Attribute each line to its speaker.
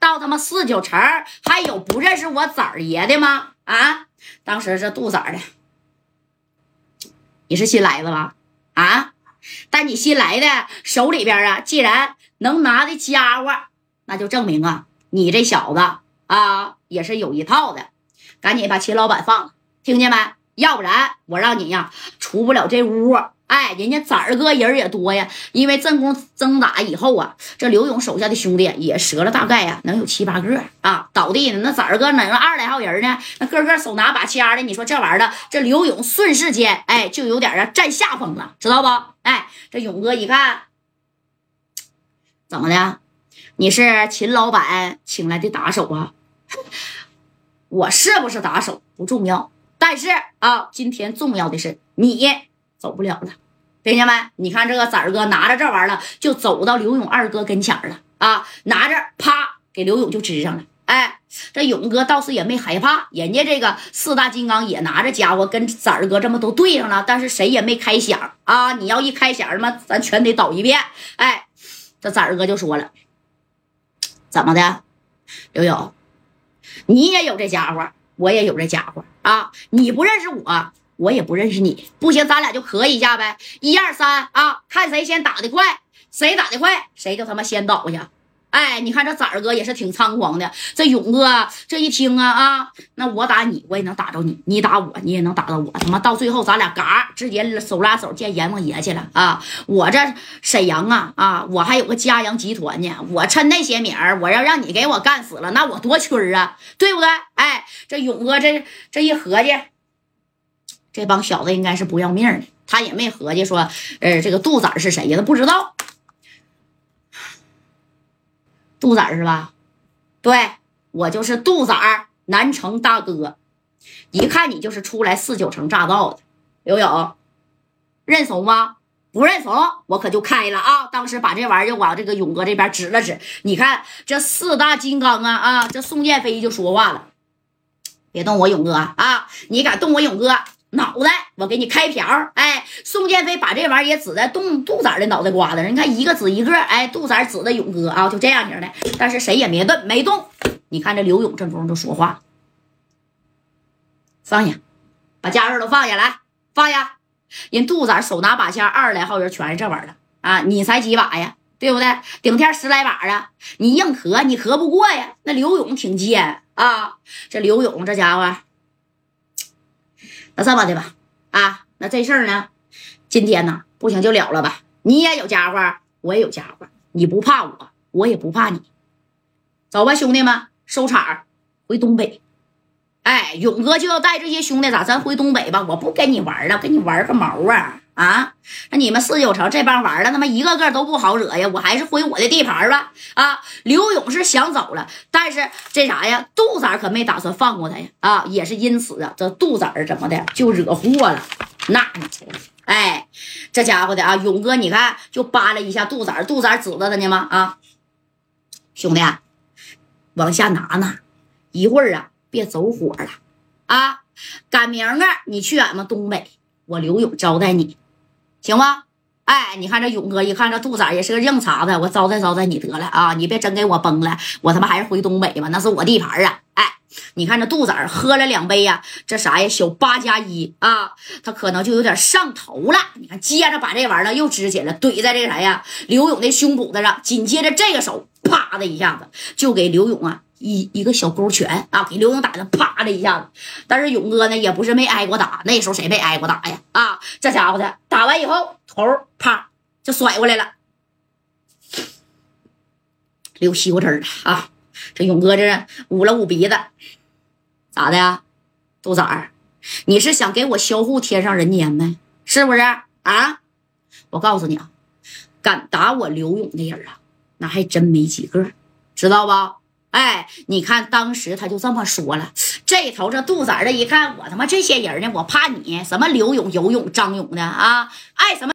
Speaker 1: 到他妈四九城还有不认识我崽儿爷的吗？啊！当时这杜崽儿的，你是新来的吧？啊！但你新来的手里边啊，既然能拿的家伙，那就证明啊，你这小子啊也是有一套的。赶紧把秦老板放了，听见没？要不然我让你呀出不了这屋。哎，人家崽儿哥人也多呀，因为正宫争打以后啊，这刘勇手下的兄弟也折了大概呀，能有七八个啊，倒地呢。那崽儿哥哪有二十来号人呢？那个个手拿把掐的，你说这玩意儿，这刘勇瞬时间哎，就有点啊占下风了，知道不？哎，这勇哥一看，怎么的？你是秦老板请来的打手啊？我是不是打手不重要，但是啊，今天重要的是你走不了了。听见没？你看这个崽儿哥拿着这玩意儿了，就走到刘勇二哥跟前了啊！拿着，啪，给刘勇就支上了。哎，这勇哥倒是也没害怕，人家这个四大金刚也拿着家伙跟崽儿哥这么都对上了，但是谁也没开响啊！你要一开响，他妈咱全得倒一遍。哎，这崽儿哥就说了：“怎么的，刘勇，你也有这家伙，我也有这家伙啊！你不认识我。”我也不认识你，不行，咱俩就磕一下呗，一二三啊，看谁先打的快，谁打的快，谁就他妈先倒下。哎，你看这崽儿哥也是挺猖狂的，这勇哥这一听啊啊，那我打你，我也能打着你，你打我，你也能打到我，他妈到最后咱俩嘎直接手拉手见阎王爷去了啊！我这沈阳啊啊，我还有个嘉阳集团呢，我趁那些名儿，我要让你给我干死了，那我多屈啊，对不对？哎，这勇哥这这一合计。这帮小子应该是不要命的，他也没合计说，呃，这个杜仔是谁呀？他不知道，杜仔是吧？对我就是杜仔，南城大哥。一看你就是出来四九城乍到的，刘勇，认怂吗？不认怂，我可就开了啊！当时把这玩意儿就往这个勇哥这边指了指，你看这四大金刚啊啊！这宋建飞就说话了，别动我勇哥啊！你敢动我勇哥？脑袋，我给你开瓢！哎，宋建飞把这玩意儿也指在杜杜仔的脑袋瓜子上，你看一个指一个，哎，杜仔指的勇哥啊，就这样型的。但是谁也没动，没动。你看这刘勇这中就说话，放下，把家伙都放下来，放下。人杜仔手拿把掐，二十来号人全是这玩意儿啊，你才几把呀？对不对？顶天十来把啊，你硬磕，你磕不过呀。那刘勇挺贱啊，这刘勇这家伙。那这么的吧，啊，那这事儿呢，今天呢不行就了了吧。你也有家伙，我也有家伙，你不怕我，我也不怕你。走吧，兄弟们，收场，回东北。哎，勇哥就要带这些兄弟咋？咱回东北吧，我不跟你玩了，跟你玩个毛啊！啊，那你们四九城这帮玩的，他妈一个个都不好惹呀！我还是回我的地盘吧。啊，刘勇是想走了，但是这啥呀？杜仔可没打算放过他呀！啊，也是因此啊，这杜仔怎么的就惹祸了？那，哎，这家伙的啊，勇哥，你看就扒拉一下杜仔，杜仔指着他呢吗？啊，兄弟，往下拿拿，一会儿啊，别走火了啊！赶明儿你去俺们东北，我刘勇招待你。行吗？哎，你看这勇哥一看这杜仔也是个硬茬子，我招待招待你得了啊！你别真给我崩了，我他妈还是回东北吧，那是我地盘啊！哎，你看这杜仔喝了两杯呀，这啥呀？小八加一啊，他可能就有点上头了。你看，接着把这玩意儿又支起来，怼在这啥呀？刘勇的胸脯子上，紧接着这个手啪的一下子就给刘勇啊。一一个小勾拳啊，给刘勇打的啪的一下子，但是勇哥呢也不是没挨过打，那时候谁没挨过打呀？啊，这家伙的打完以后头啪就甩过来了，流西瓜汁了啊！这勇哥这捂了捂鼻子，咋的呀？杜仔，你是想给我销户天上人间呗？是不是啊？我告诉你啊，敢打我刘勇的人啊，那还真没几个，知道吧？哎，你看，当时他就这么说了。这头这杜仔的一看，我他妈这些人呢，我怕你什么刘勇、游勇、张勇的啊？爱什么？